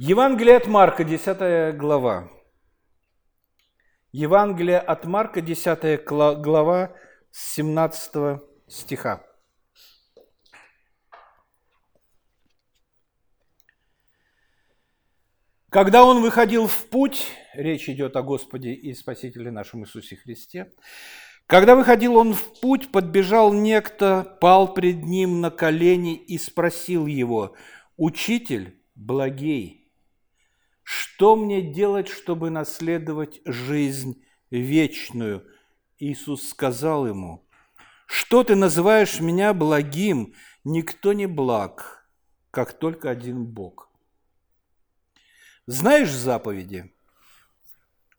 Евангелие от Марка, 10 глава. Евангелие от Марка, 10 глава, с 17 стиха. Когда он выходил в путь, речь идет о Господе и Спасителе нашем Иисусе Христе, когда выходил он в путь, подбежал некто, пал пред ним на колени и спросил его, «Учитель, благей, что мне делать, чтобы наследовать жизнь вечную? Иисус сказал ему, что ты называешь меня благим? Никто не благ, как только один Бог. Знаешь заповеди?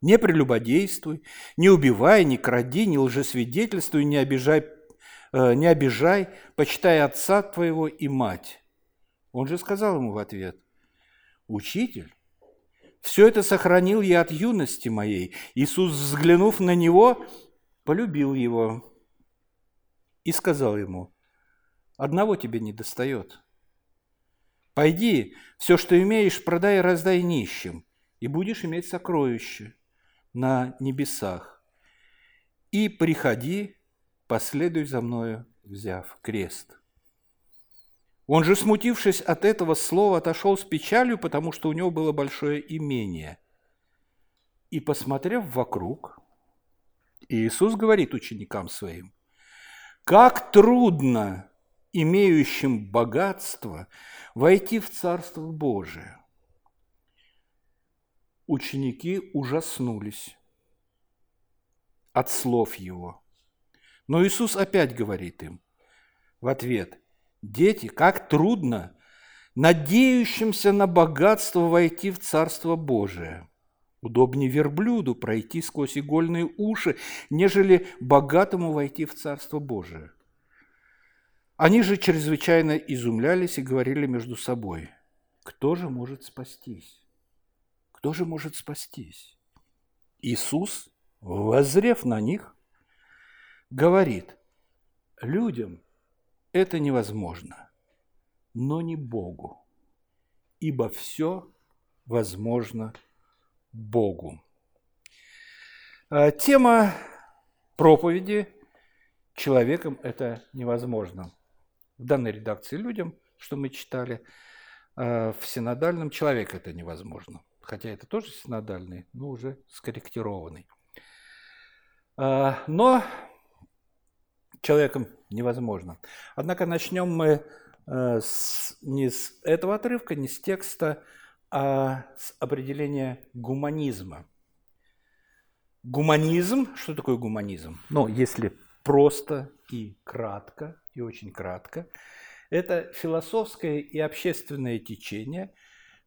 Не прелюбодействуй, не убивай, не кради, не лжесвидетельствуй, не обижай, э, не обижай, почитай отца твоего и мать. Он же сказал ему в ответ, «Учитель, все это сохранил я от юности моей. Иисус, взглянув на него, полюбил его и сказал ему, одного тебе не достает. Пойди, все, что имеешь, продай и раздай нищим, и будешь иметь сокровище на небесах. И приходи, последуй за мною, взяв крест. Он же, смутившись от этого слова, отошел с печалью, потому что у него было большое имение. И, посмотрев вокруг, Иисус говорит ученикам своим, «Как трудно имеющим богатство войти в Царство Божие!» Ученики ужаснулись от слов Его. Но Иисус опять говорит им в ответ – Дети, как трудно надеющимся на богатство войти в Царство Божие. Удобнее верблюду пройти сквозь игольные уши, нежели богатому войти в Царство Божие. Они же чрезвычайно изумлялись и говорили между собой, кто же может спастись? Кто же может спастись? Иисус, возрев на них, говорит, людям – это невозможно, но не Богу, ибо все возможно Богу. А, тема проповеди «Человеком это невозможно». В данной редакции людям, что мы читали, а, в синодальном «Человек это невозможно». Хотя это тоже синодальный, но уже скорректированный. А, но человеком невозможно. Однако начнем мы э, с, не с этого отрывка, не с текста, а с определения гуманизма. Гуманизм, что такое гуманизм? Ну, если просто и кратко, и очень кратко, это философское и общественное течение,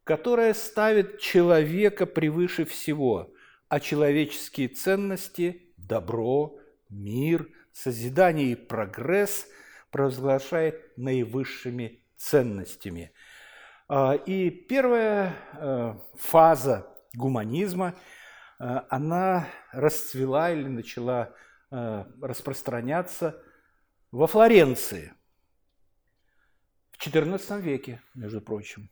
которое ставит человека превыше всего, а человеческие ценности – добро, мир – созидание и прогресс провозглашает наивысшими ценностями. А, и первая э, фаза гуманизма, э, она расцвела или начала э, распространяться во Флоренции в XIV веке, между прочим.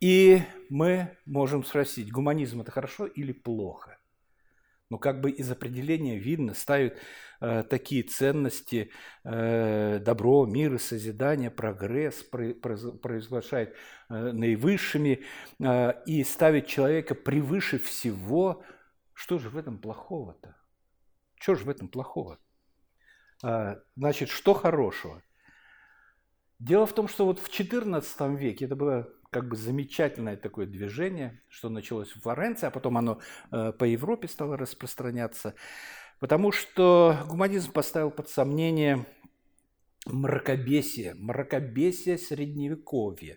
И мы можем спросить, гуманизм это хорошо или плохо? Но как бы из определения видно, ставят э, такие ценности, э, добро, мир и созидание, прогресс, произглашает э, наивысшими э, и ставит человека превыше всего. Что же в этом плохого-то? Что же в этом плохого? А, значит, что хорошего? Дело в том, что вот в XIV веке это было как бы замечательное такое движение, что началось в Флоренции, а потом оно э, по Европе стало распространяться, потому что гуманизм поставил под сомнение мракобесие, мракобесие средневековья.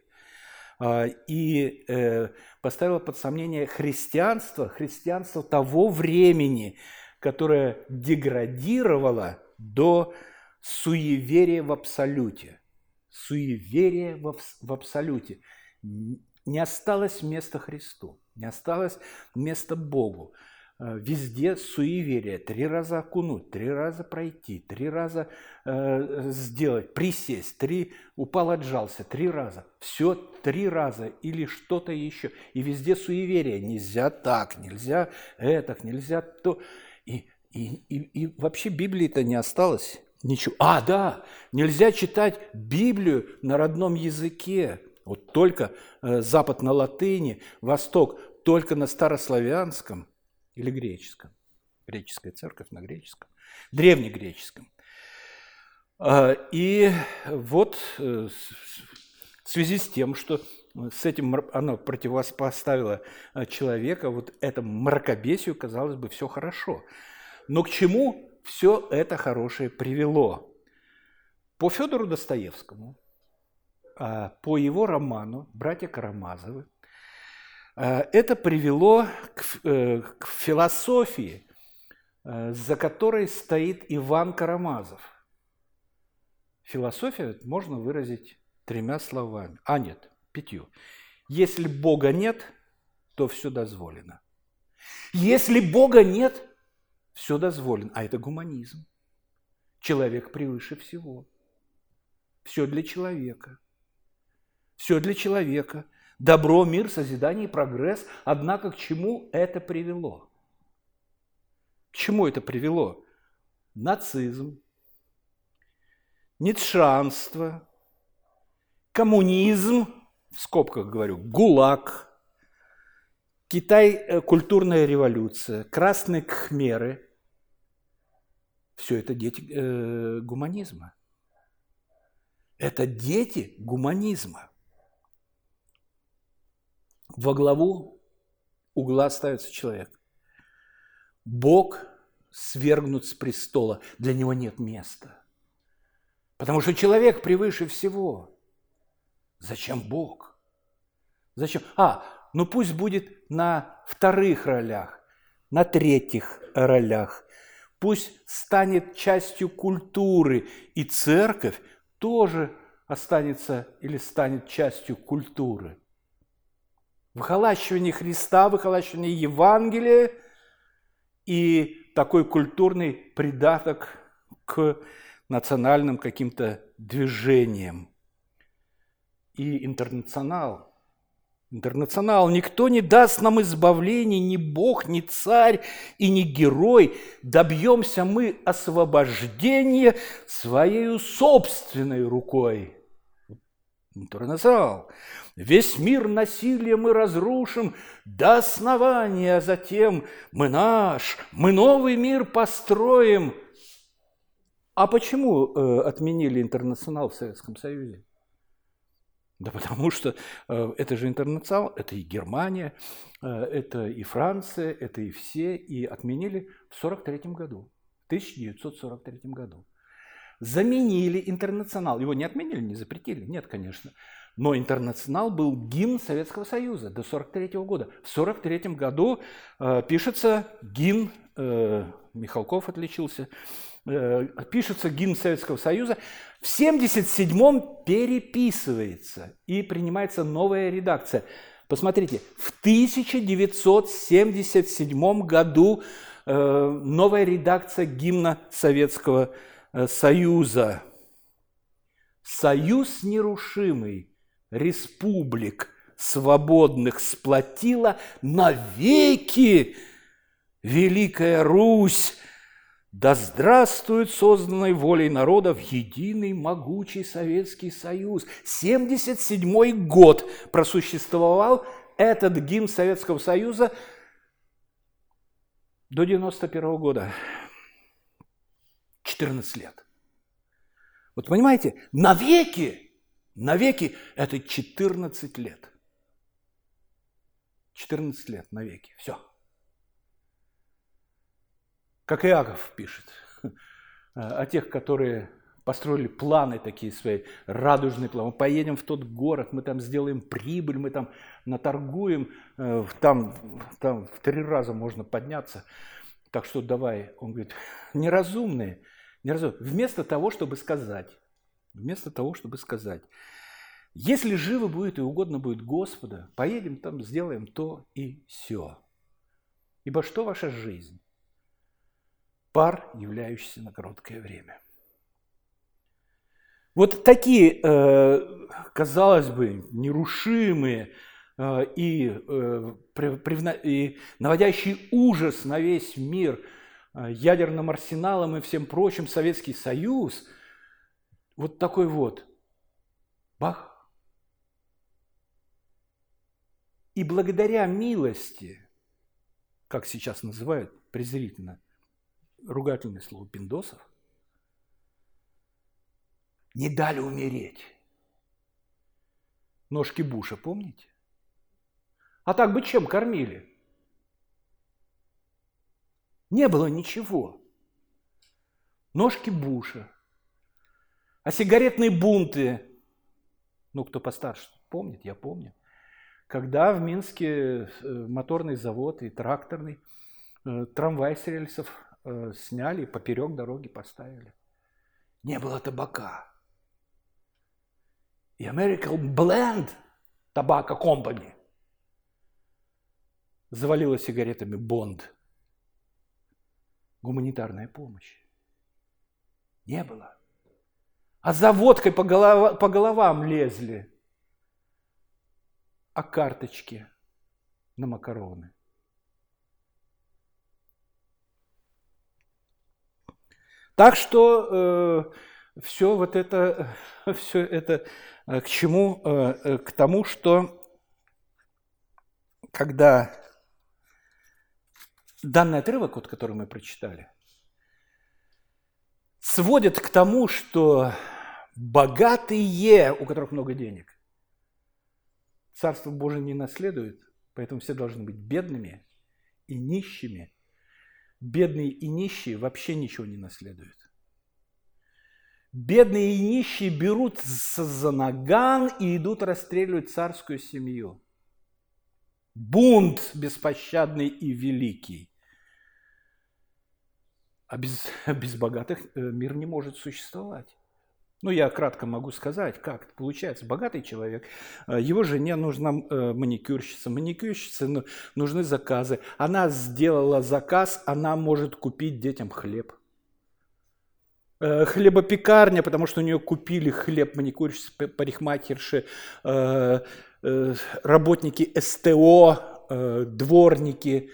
А, и э, поставила под сомнение христианство, христианство того времени, которое деградировало до суеверия в абсолюте. Суеверие в абсолюте не осталось места Христу, не осталось места Богу. Э, везде суеверие. Три раза окунуть, три раза пройти, три раза э, сделать, присесть, три упал, отжался, три раза. Все три раза или что-то еще. И везде суеверие. Нельзя так, нельзя это, нельзя то. И, и, и, и вообще Библии-то не осталось. Ничего. А, да, нельзя читать Библию на родном языке. Вот только э, Запад на латыни, Восток только на старославянском или греческом. Греческая церковь на греческом. Древнегреческом. А, и вот э, в связи с тем, что с этим оно противопоставило э, человека, вот этому мракобесию, казалось бы, все хорошо. Но к чему все это хорошее привело? По Федору Достоевскому, по его роману «Братья Карамазовы», а, это привело к, э, к философии, э, за которой стоит Иван Карамазов. Философия можно выразить тремя словами. А нет, пятью. Если Бога нет, то все дозволено. Если Бога нет, все дозволено. А это гуманизм. Человек превыше всего. Все для человека. Все для человека. Добро, мир, созидание и прогресс. Однако к чему это привело? К чему это привело? Нацизм, ницшанство, коммунизм, в скобках говорю, ГУЛАГ, Китай э, – культурная революция, красные кхмеры – все это дети э, гуманизма. Это дети гуманизма. Во главу угла ставится человек. Бог свергнут с престола. Для него нет места. Потому что человек превыше всего. Зачем Бог? Зачем? А, ну пусть будет на вторых ролях, на третьих ролях. Пусть станет частью культуры, и церковь тоже останется или станет частью культуры. Выхолащивание Христа, выхолащивание Евангелия и такой культурный придаток к национальным каким-то движениям. И интернационал – Интернационал. Никто не даст нам избавления, ни Бог, ни царь и ни герой. Добьемся мы освобождения своей собственной рукой. Интернационал. Весь мир насилия мы разрушим до основания, а затем мы наш, мы новый мир построим. А почему э, отменили интернационал в Советском Союзе? Да потому что э, это же интернационал, это и Германия, э, это и Франция, это и все, и отменили в 1943 году, в 1943 году. Заменили интернационал. Его не отменили, не запретили, нет, конечно. Но интернационал был гимн Советского Союза до 1943 года. В 1943 году э, пишется гимн, э, Михалков отличился, э, пишется гимн Советского Союза, в 77-м переписывается и принимается новая редакция. Посмотрите, в 1977 году э, новая редакция гимна Советского э, Союза. Союз нерушимый республик свободных сплотила навеки Великая Русь да здравствует созданной волей народов единый могучий Советский Союз. 77 год просуществовал этот гимн Советского Союза до 91 года. 14 лет. Вот понимаете, навеки, навеки это 14 лет. 14 лет навеки, все как Иаков пишет, о тех, которые построили планы такие свои, радужные планы. Мы поедем в тот город, мы там сделаем прибыль, мы там наторгуем, э, там, там в три раза можно подняться. Так что давай, он говорит, неразумные, неразумные. Вместо того, чтобы сказать, вместо того, чтобы сказать, если живо будет и угодно будет Господа, поедем там, сделаем то и все. Ибо что ваша жизнь? Пар, являющийся на короткое время. Вот такие, э, казалось бы, нерушимые э, и, и наводящие ужас на весь мир ядерным арсеналом и всем прочим Советский Союз, вот такой вот, бах, И благодаря милости, как сейчас называют презрительно, ругательное слово пиндосов, не дали умереть. Ножки Буша, помните? А так бы чем кормили? Не было ничего. Ножки Буша. А сигаретные бунты, ну, кто постарше помнит, я помню когда в Минске э, моторный завод и тракторный э, трамвай с рельсов э, сняли и поперек дороги поставили. Не было табака. И American Blend Tobacco Company завалила сигаретами Бонд. Гуманитарная помощь. Не было. А за водкой по, голова, по головам лезли о карточке на макароны. Так что э, все вот это, все это э, к чему? Э, э, к тому, что когда данный отрывок, вот, который мы прочитали, сводит к тому, что богатые, у которых много денег, Царство Божие не наследует, поэтому все должны быть бедными и нищими. Бедные и нищие вообще ничего не наследуют. Бедные и нищие берут за наган и идут расстреливать царскую семью. Бунт беспощадный и великий. А без, без богатых э, мир не может существовать. Ну, я кратко могу сказать, как это получается. Богатый человек, э, его жене нужна э, маникюрщица, маникюрщице ну, нужны заказы. Она сделала заказ, она может купить детям хлеб. Хлебопекарня, потому что у нее купили хлеб маникюрщицы, парикмахерши, работники СТО, дворники.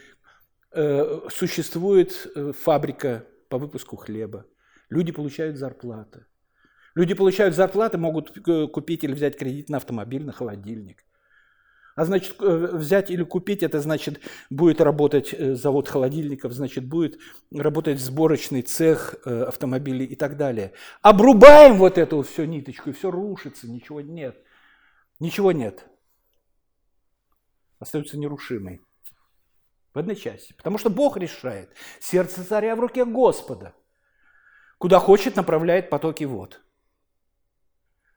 Существует фабрика по выпуску хлеба. Люди получают зарплаты. Люди получают зарплаты, могут э, купить или взять кредит на автомобиль, на холодильник. А значит, э, взять или купить, это значит, будет работать э, завод холодильников, значит, будет работать сборочный цех автомобилей и так далее. Обрубаем вот эту всю ниточку, и все рушится, ничего нет. Ничего нет. Остается нерушимый. В одной части. Потому что Бог решает. Сердце царя в руке Господа. Куда хочет, направляет потоки вод.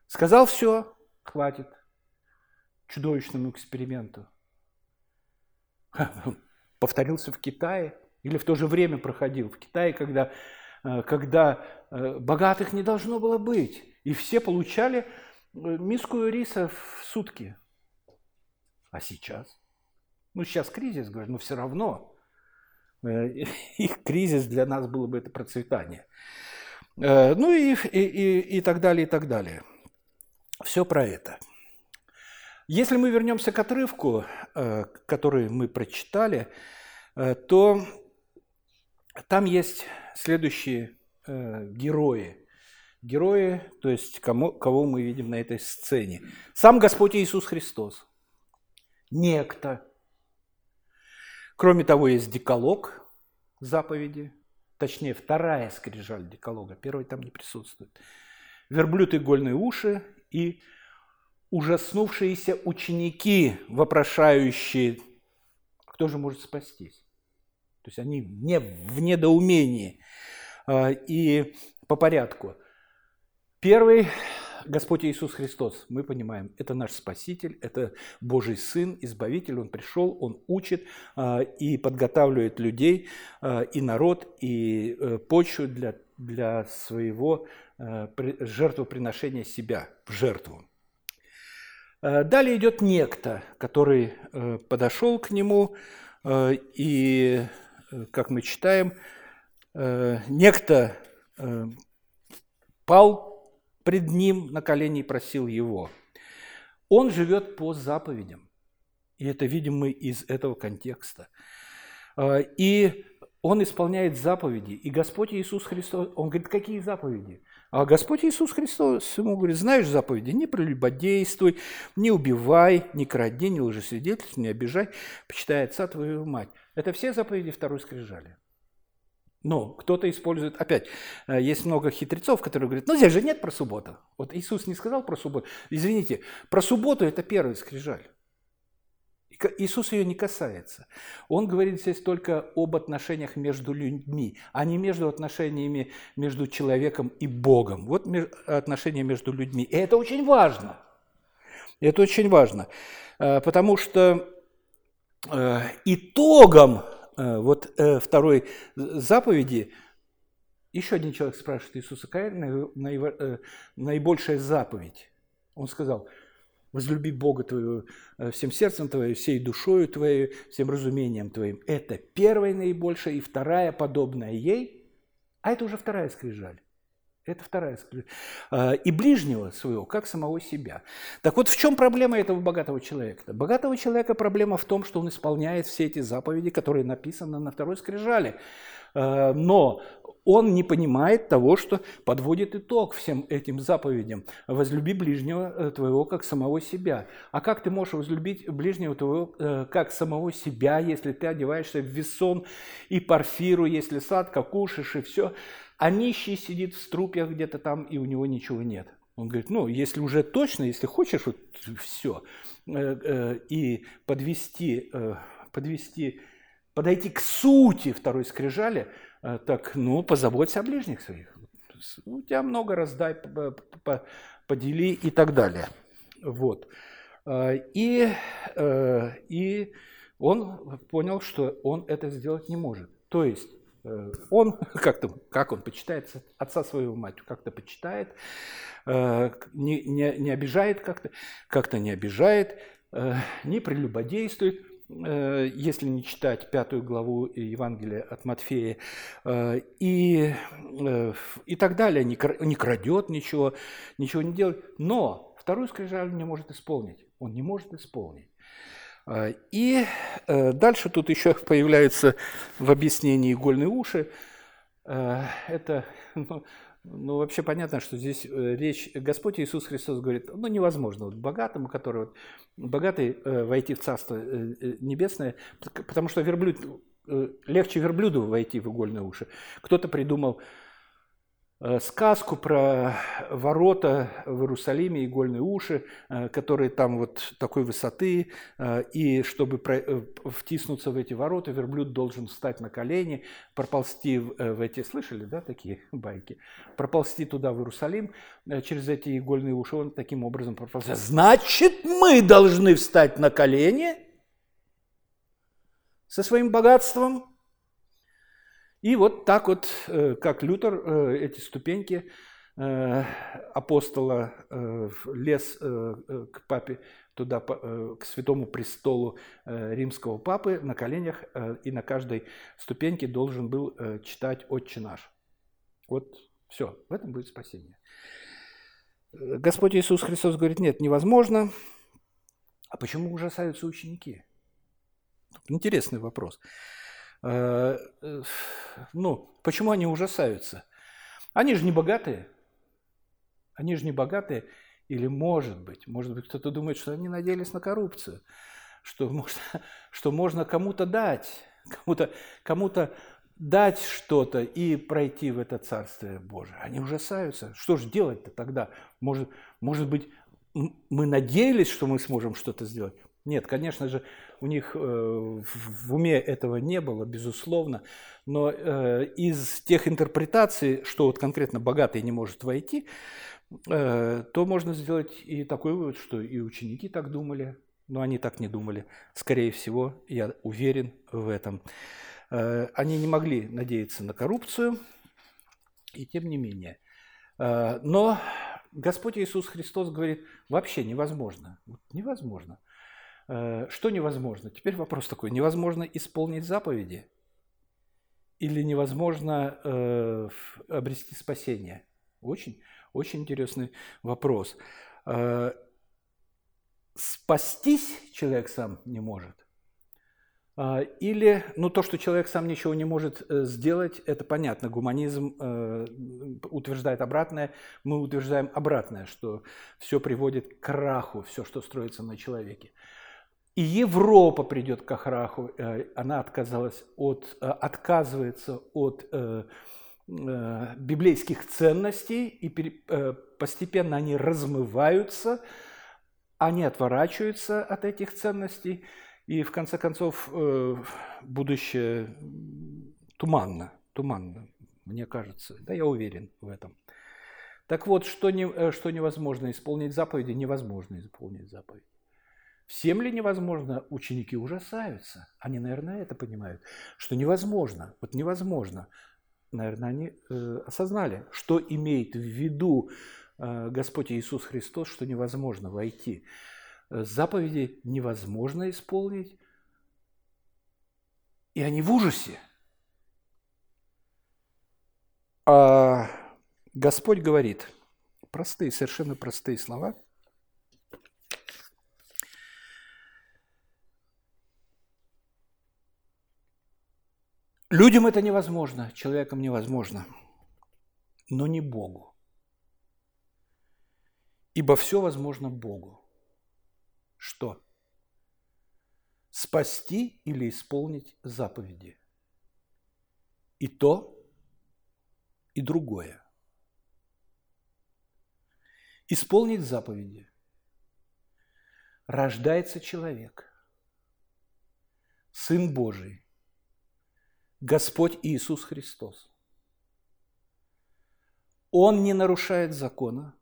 Сказал все, хватит чудовищному эксперименту. Повторился в Китае или в то же время проходил в Китае, когда, э, когда э, богатых не должно было быть. И все получали э, миску риса в сутки. А сейчас? Ну, сейчас кризис, говорю, но все равно. Их кризис для нас было бы это процветание. Ну и, и, и, и так далее, и так далее. Все про это. Если мы вернемся к отрывку, э, который мы прочитали, э, то там есть следующие э, герои. Герои, то есть кому, кого мы видим на этой сцене. Сам Господь Иисус Христос. Некто. Кроме того, есть деколог заповеди, точнее, вторая скрижаль деколога, первый там не присутствует. Верблюд игольные уши и ужаснувшиеся ученики, вопрошающие, кто же может спастись? То есть они не в недоумении. А, и по порядку. Первый Господь Иисус Христос, мы понимаем, это наш Спаситель, это Божий Сын, Избавитель, Он пришел, Он учит а, и подготавливает людей, а, и народ, и э, почву для, для своего Э, жертвоприношения себя в жертву. Э, далее идет некто, который подошел к нему И, как мы читаем, некто пал пред ним на колени и просил его. Он живет по заповедям. И это видим мы из этого контекста. И он исполняет заповеди. И Господь Иисус Христос, он говорит, какие заповеди? А Господь Иисус Христос ему говорит, знаешь заповеди, не прелюбодействуй, не убивай, не кради, не лжесвидетельствуй, не обижай, почитай отца твою мать. Это все заповеди второй скрижали. Но кто-то использует, опять, э, есть много хитрецов, которые говорят, ну здесь же нет про субботу. Вот Иисус не сказал про субботу. Извините, про субботу это первый скрижаль. Иисус ее не касается. Он говорит здесь только об отношениях между людьми, а не между отношениями между человеком и Богом. Вот отношения между людьми. И это очень важно. Это очень важно, э, потому что э, итогом вот второй заповеди еще один человек спрашивает Иисуса, какая наибольшая заповедь? Он сказал – Возлюби Бога твоего э, всем сердцем твоим, всей душою твоей, всем разумением твоим. Это первая наибольшая и вторая подобная ей, а это уже вторая скрижаль. Это вторая. А, и ближнего своего, как самого себя. Так вот, в чем проблема этого богатого человека? Богатого человека проблема в том, что он исполняет все эти заповеди, которые написаны на второй скрижали. А, но он не понимает того, что подводит итог всем этим заповедям. Возлюби ближнего э, твоего, как самого себя. А как ты можешь возлюбить ближнего твоего, э, как самого себя, если ты одеваешься в весон и парфиру, если сладко кушаешь и все, а нищий сидит в струпьях где-то там, и у него ничего нет. Он говорит, ну, если уже точно, если хочешь вот все, э, и подвести, подвести, подойти к сути второй скрижали – Э, так, ну, позаботься о ближних своих. У тебя много раздай, подели и так далее. Вот. Э, и, э, и он понял, что он это сделать не может. То есть он как-то, как он почитает отца своего мать, как-то почитает, не, не, не обижает как-то, как-то не обижает, не прелюбодействует, Э, если не читать пятую главу Евангелия от Матфея, э, и, э, и так далее, не крадет ничего, ничего не делает, но вторую скрижаль не может исполнить, он не может исполнить. И дальше тут еще появляются в объяснении игольные уши. Это ну, ну, вообще понятно, что здесь э, речь, Господь Иисус Христос говорит, ну, невозможно вот богатому, который вот, богатый э, войти в Царство э, э Небесное, потому что верблюд, э, легче верблюду войти в игольные уши. Кто-то придумал Э, сказку про ворота в Иерусалиме, игольные уши, э, которые там вот такой высоты, э, и чтобы втиснуться в эти ворота, верблюд должен встать на колени, проползти в эти, слышали, да, такие байки, проползти туда, в Иерусалим, через эти игольные уши, он таким образом проползет. Значит, мы должны встать на колени со своим богатством, и вот так вот, э, как Лютер, э, эти ступеньки э, апостола лез к папе, туда, к святому престолу римского папы на коленях и на каждой ступеньке должен был читать «Отче наш». Вот все, в этом будет спасение. Господь Иисус Христос говорит, нет, невозможно. А почему ужасаются ученики? Интересный вопрос. Э, э, ну, почему они ужасаются? Они же не богатые. Они же не богатые. Или может быть, может быть, кто-то думает, что они надеялись на коррупцию, что можно, что можно кому-то дать, кому-то кому дать что-то и пройти в это Царствие Божие. Они ужасаются. Что же делать-то тогда? Может, может быть, мы надеялись, что мы сможем что-то сделать? Нет, конечно же, у них э, в уме этого не было, безусловно, но э, из тех интерпретаций, что вот конкретно богатый не может войти, э, то можно сделать и такой вывод, что и ученики так думали, но они так не думали. Скорее всего, я уверен в этом. Они не могли надеяться на коррупцию, и тем не менее. Но Господь Иисус Христос говорит, вообще невозможно. Невозможно. Э, что невозможно? Теперь вопрос такой. Невозможно исполнить заповеди или невозможно э, обрести спасение? Очень, очень интересный вопрос. Э, спастись человек сам не может. Э, или, ну, то, что человек сам ничего не может э, сделать, это понятно. Гуманизм э, утверждает обратное, мы утверждаем обратное, что все приводит к краху, все, что строится на человеке. И Европа придет к краху, э, она отказалась от, э, отказывается от э, библейских ценностей, и постепенно они размываются, они отворачиваются от этих ценностей, и в конце концов будущее туманно, туманно, мне кажется, да я уверен в этом. Так вот, что, не, что невозможно исполнить заповеди, невозможно исполнить заповеди. Всем ли невозможно? Ученики ужасаются. Они, наверное, это понимают, что невозможно. Вот невозможно. Наверное, они э, осознали, что имеет в виду э, Господь Иисус Христос, что невозможно войти. Э, заповеди невозможно исполнить, и они в ужасе. А Господь говорит, простые, совершенно простые слова – Людям это невозможно, человеком невозможно, но не Богу. Ибо все возможно Богу. Что? Спасти или исполнить заповеди. И то, и другое. Исполнить заповеди. Рождается человек, Сын Божий – Господь Иисус Христос. Он не нарушает закона,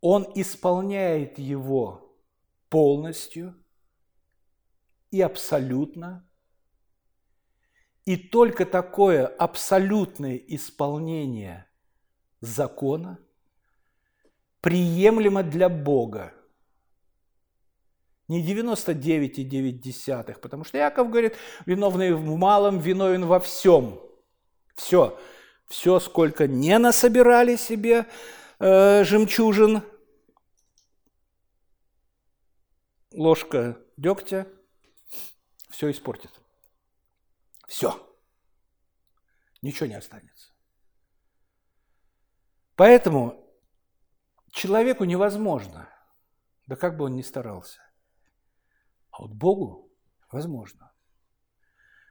Он исполняет его полностью и абсолютно. И только такое абсолютное исполнение закона приемлемо для Бога – не 99,9, потому что Яков говорит, виновный в малом, виновен во всем. Все, все, сколько не насобирали себе э, жемчужин, ложка дегтя, все испортит. Все. Ничего не останется. Поэтому человеку невозможно, да как бы он ни старался, а вот Богу возможно.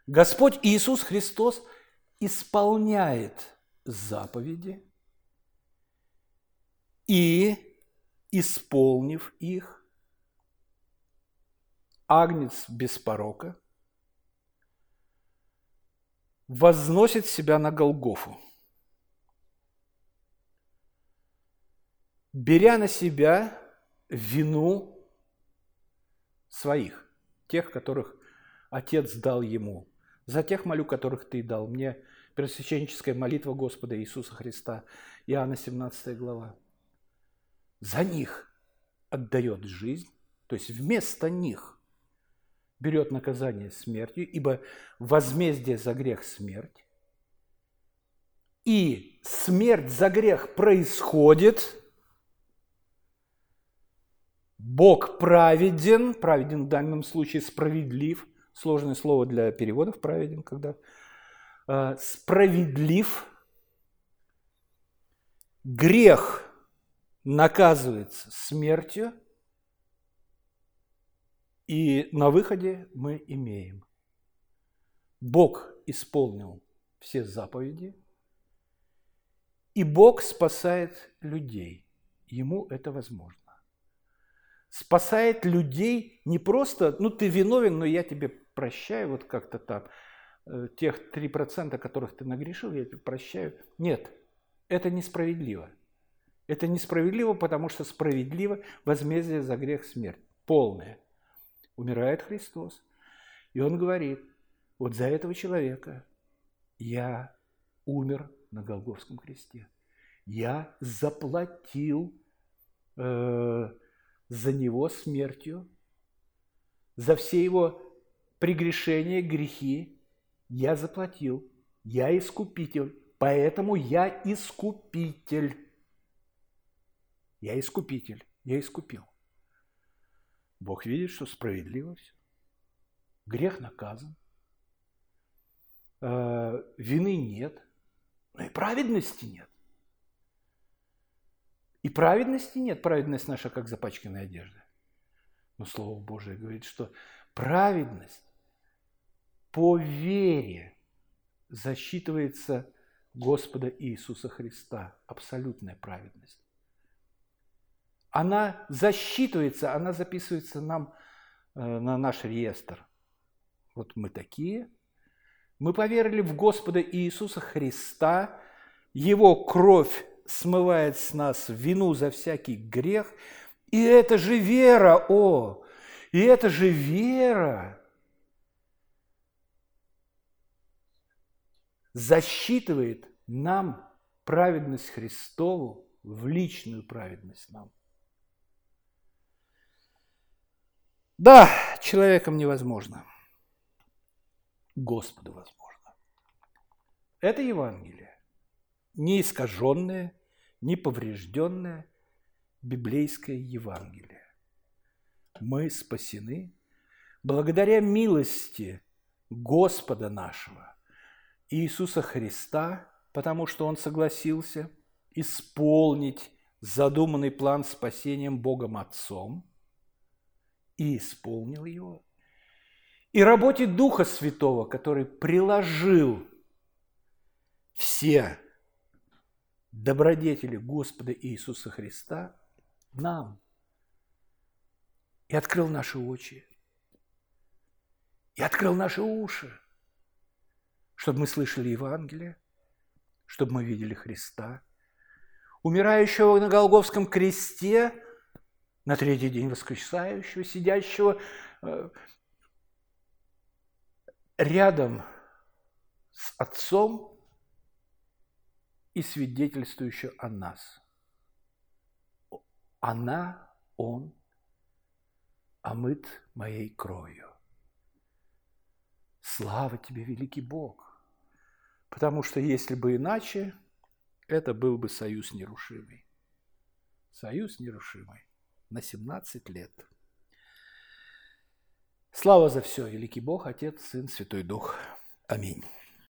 Господь Иисус Христос исполняет заповеди и, исполнив их, агнец без порока, возносит себя на Голгофу, беря на себя вину своих, тех, которых Отец дал ему. За тех молю, которых ты дал мне. Первосвященническая молитва Господа Иисуса Христа. Иоанна 17 глава. За них отдает жизнь, то есть вместо них берет наказание смертью, ибо возмездие за грех – смерть. И смерть за грех происходит – Бог праведен, праведен в данном случае справедлив, сложное слово для переводов праведен, когда э, справедлив, грех наказывается смертью, и на выходе мы имеем. Бог исполнил все заповеди, и Бог спасает людей. Ему это возможно спасает людей не просто, ну ты виновен, но я тебе прощаю, вот как-то там, э, тех 3%, которых ты нагрешил, я тебе прощаю. Нет, это несправедливо. Это несправедливо, потому что справедливо возмездие за грех смерть. Полное. Умирает Христос. И Он говорит, вот за этого человека я умер на Голговском кресте. Я заплатил э, за него смертью, за все его прегрешения, грехи я заплатил. Я искупитель, поэтому я искупитель. Я искупитель, я искупил. Бог видит, что справедливо все. Грех наказан. Э, вины нет. Но и праведности нет. И праведности нет. Праведность наша, как запачканная одежда. Но Слово Божие говорит, что праведность по вере засчитывается Господа Иисуса Христа. Абсолютная праведность. Она засчитывается, она записывается нам э, на наш реестр. Вот мы такие. Мы поверили в Господа Иисуса Христа. Его кровь смывает с нас вину за всякий грех. И это же вера, о! И это же вера засчитывает нам праведность Христову в личную праведность нам. Да, человеком невозможно. Господу возможно. Это Евангелие. Не искаженное, не поврежденное библейское Евангелие. Мы спасены благодаря милости Господа нашего, Иисуса Христа, потому что Он согласился исполнить задуманный план спасением Богом Отцом и исполнил его. И работе Духа Святого, который приложил все добродетели Господа Иисуса Христа нам и открыл наши очи, и открыл наши уши, чтобы мы слышали Евангелие, чтобы мы видели Христа, умирающего на Голговском кресте, на третий день воскресающего, сидящего э, рядом с Отцом и свидетельствующую о нас. Она, он, омыт моей кровью. Слава тебе, великий Бог! Потому что если бы иначе, это был бы союз нерушимый. Союз нерушимый на 17 лет. Слава за все, великий Бог, Отец, Сын, Святой Дух. Аминь.